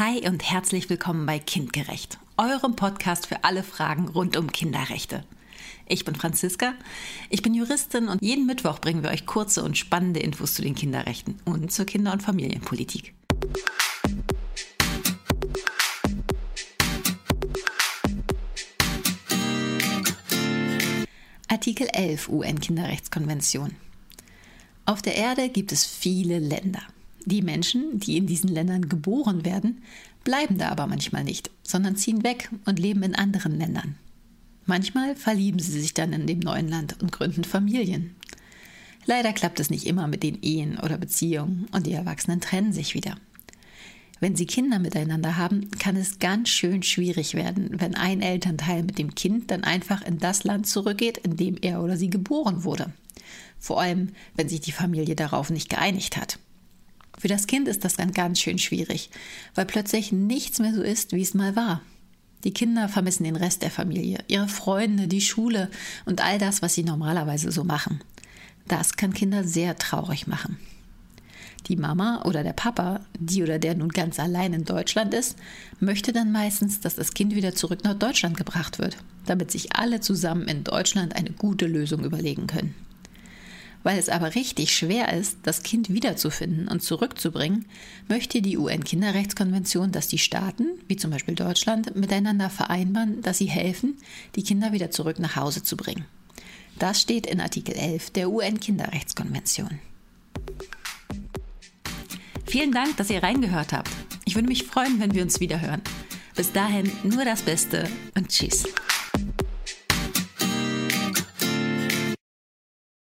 Hi und herzlich willkommen bei Kindgerecht, eurem Podcast für alle Fragen rund um Kinderrechte. Ich bin Franziska, ich bin Juristin und jeden Mittwoch bringen wir euch kurze und spannende Infos zu den Kinderrechten und zur Kinder- und Familienpolitik. Artikel 11 UN-Kinderrechtskonvention. Auf der Erde gibt es viele Länder. Die Menschen, die in diesen Ländern geboren werden, bleiben da aber manchmal nicht, sondern ziehen weg und leben in anderen Ländern. Manchmal verlieben sie sich dann in dem neuen Land und gründen Familien. Leider klappt es nicht immer mit den Ehen oder Beziehungen und die Erwachsenen trennen sich wieder. Wenn sie Kinder miteinander haben, kann es ganz schön schwierig werden, wenn ein Elternteil mit dem Kind dann einfach in das Land zurückgeht, in dem er oder sie geboren wurde. Vor allem, wenn sich die Familie darauf nicht geeinigt hat. Für das Kind ist das dann ganz schön schwierig, weil plötzlich nichts mehr so ist, wie es mal war. Die Kinder vermissen den Rest der Familie, ihre Freunde, die Schule und all das, was sie normalerweise so machen. Das kann Kinder sehr traurig machen. Die Mama oder der Papa, die oder der nun ganz allein in Deutschland ist, möchte dann meistens, dass das Kind wieder zurück nach Deutschland gebracht wird, damit sich alle zusammen in Deutschland eine gute Lösung überlegen können. Weil es aber richtig schwer ist, das Kind wiederzufinden und zurückzubringen, möchte die UN-Kinderrechtskonvention, dass die Staaten, wie zum Beispiel Deutschland, miteinander vereinbaren, dass sie helfen, die Kinder wieder zurück nach Hause zu bringen. Das steht in Artikel 11 der UN-Kinderrechtskonvention. Vielen Dank, dass ihr reingehört habt. Ich würde mich freuen, wenn wir uns wieder hören. Bis dahin nur das Beste und tschüss.